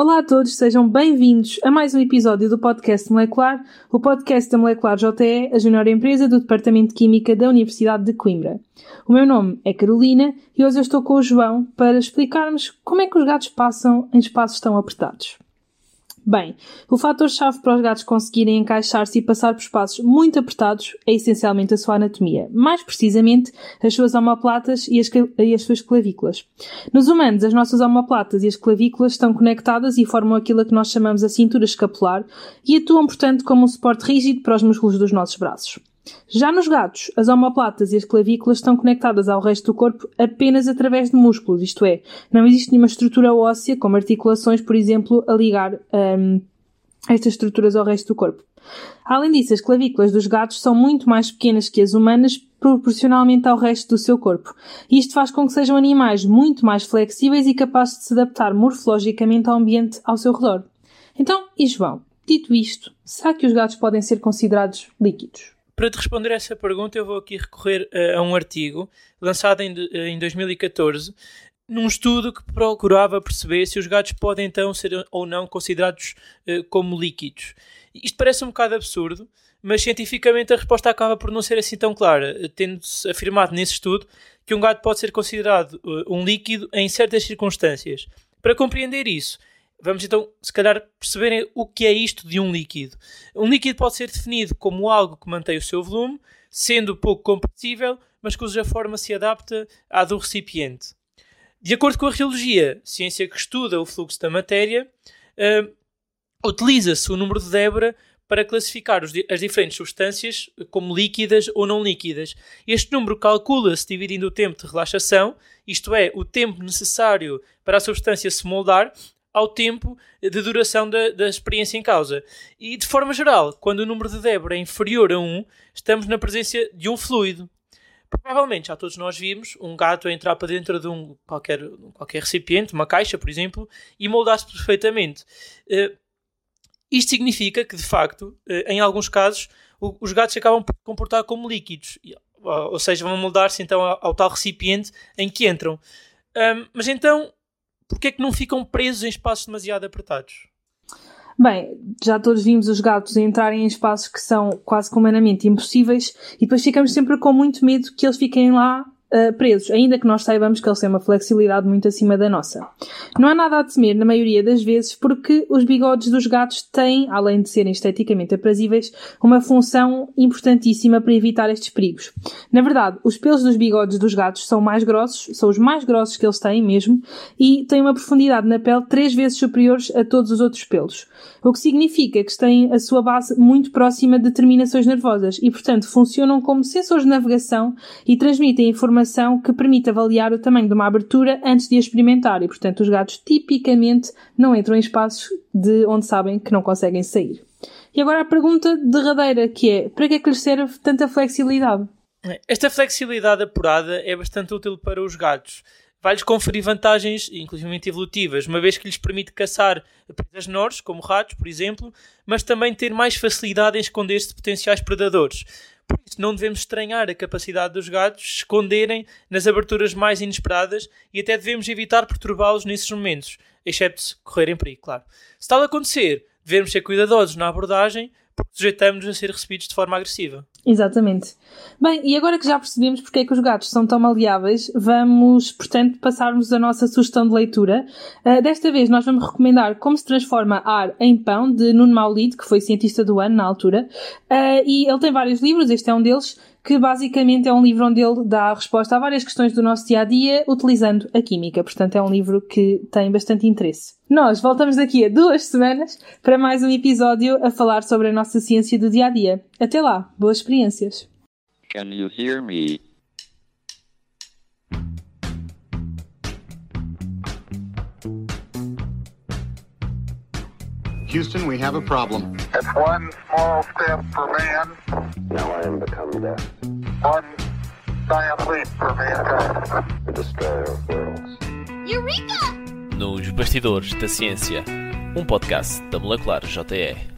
Olá a todos, sejam bem-vindos a mais um episódio do podcast Molecular, o podcast da Molecular JE, a junior empresa do Departamento de Química da Universidade de Coimbra. O meu nome é Carolina e hoje eu estou com o João para explicarmos como é que os gatos passam em espaços tão apertados. Bem, o fator-chave para os gatos conseguirem encaixar-se e passar por espaços muito apertados é essencialmente a sua anatomia, mais precisamente as suas omoplatas e as, e as suas clavículas. Nos humanos, as nossas omoplatas e as clavículas estão conectadas e formam aquilo que nós chamamos a cintura escapular e atuam, portanto, como um suporte rígido para os músculos dos nossos braços. Já nos gatos, as omoplatas e as clavículas estão conectadas ao resto do corpo apenas através de músculos, isto é, não existe nenhuma estrutura óssea, como articulações, por exemplo, a ligar hum, estas estruturas ao resto do corpo. Além disso, as clavículas dos gatos são muito mais pequenas que as humanas proporcionalmente ao resto do seu corpo. Isto faz com que sejam animais muito mais flexíveis e capazes de se adaptar morfologicamente ao ambiente ao seu redor. Então, e João, dito isto, será que os gatos podem ser considerados líquidos? Para te responder essa pergunta, eu vou aqui recorrer eh, a um artigo lançado em, de- eh, em 2014, num estudo que procurava perceber se os gatos podem então ser ou não considerados eh, como líquidos. Isto parece um bocado absurdo, mas cientificamente a resposta acaba por não ser assim tão clara, tendo-se afirmado nesse estudo que um gato pode ser considerado um líquido em certas circunstâncias. Para compreender isso, Vamos então, se calhar, perceberem o que é isto de um líquido. Um líquido pode ser definido como algo que mantém o seu volume, sendo pouco compressível, mas cuja forma se adapta à do recipiente. De acordo com a reologia, ciência que estuda o fluxo da matéria, eh, utiliza-se o número de Débora para classificar os as diferentes substâncias como líquidas ou não líquidas. Este número calcula-se dividindo o tempo de relaxação, isto é, o tempo necessário para a substância se moldar, ao tempo de duração da, da experiência em causa. E, de forma geral, quando o número de Débora é inferior a 1, estamos na presença de um fluido. Provavelmente já todos nós vimos um gato entrar para dentro de um qualquer, qualquer recipiente, uma caixa, por exemplo, e moldar-se perfeitamente. Eh, isto significa que, de facto, eh, em alguns casos, o- os gatos acabam por comportar como líquidos, ou ou seja, vão moldar-se então ao, ao tal recipiente em que entram. Ahm, mas então, porquê é que não ficam presos em espaços demasiado apertados? Bem, já todos vimos os gatos entrarem em espaços que são quase humanamente impossíveis e depois ficamos sempre com muito medo que eles fiquem lá ah, presos, ainda que nós saibamos que eles têm uma flexibilidade muito acima da nossa. Não há nada a temer na maioria das vezes porque os bigodes dos gatos têm, além de serem esteticamente aprazíveis, uma função importantíssima para evitar estes perigos. Na verdade, os pelos dos bigodes dos gatos são mais grossos, são os mais grossos que eles têm mesmo, e têm uma profundidade na pele três vezes superiores a todos os outros pelos. O que significa que têm a sua base muito próxima de terminações nervosas e, portanto, funcionam como sensores de navegação e transmitem informação que permite avaliar o tamanho de uma abertura antes de a experimentar. E, portanto, os gatos tipicamente não entram em espaços de onde sabem que não conseguem sair. E agora a pergunta derradeira que é, para que é que lhes serve tanta flexibilidade? Esta flexibilidade apurada é bastante útil para os gatos. Vai-lhes conferir vantagens, inclusive evolutivas, uma vez que lhes permite caçar presas menores, como ratos, por exemplo, mas também ter mais facilidade em esconder-se de potenciais predadores. Por isso, não devemos estranhar a capacidade dos gatos se esconderem nas aberturas mais inesperadas e até devemos evitar perturbá-los nesses momentos, exceto se correrem perigo, claro. Se tal acontecer, devemos ser cuidadosos na abordagem, porque sujeitamos-nos a ser recebidos de forma agressiva. Exatamente. Bem, e agora que já percebemos porque é que os gatos são tão maleáveis, vamos, portanto, passarmos a nossa sugestão de leitura. Uh, desta vez nós vamos recomendar Como se transforma ar em pão, de Nuno Maulid, que foi cientista do ano na altura. Uh, e ele tem vários livros, este é um deles, que basicamente é um livro onde ele dá a resposta a várias questões do nosso dia a dia utilizando a química. Portanto, é um livro que tem bastante interesse. Nós voltamos daqui a duas semanas para mais um episódio a falar sobre a nossa ciência do dia a dia. Até lá, boas experiências! Can you hear me? Houston, we have a problem. It's one small step for man, Now I am become death, one giant leap for mankind. the destroyer of worlds. Nos Bastidores da Ciência, um podcast da Molecular JE.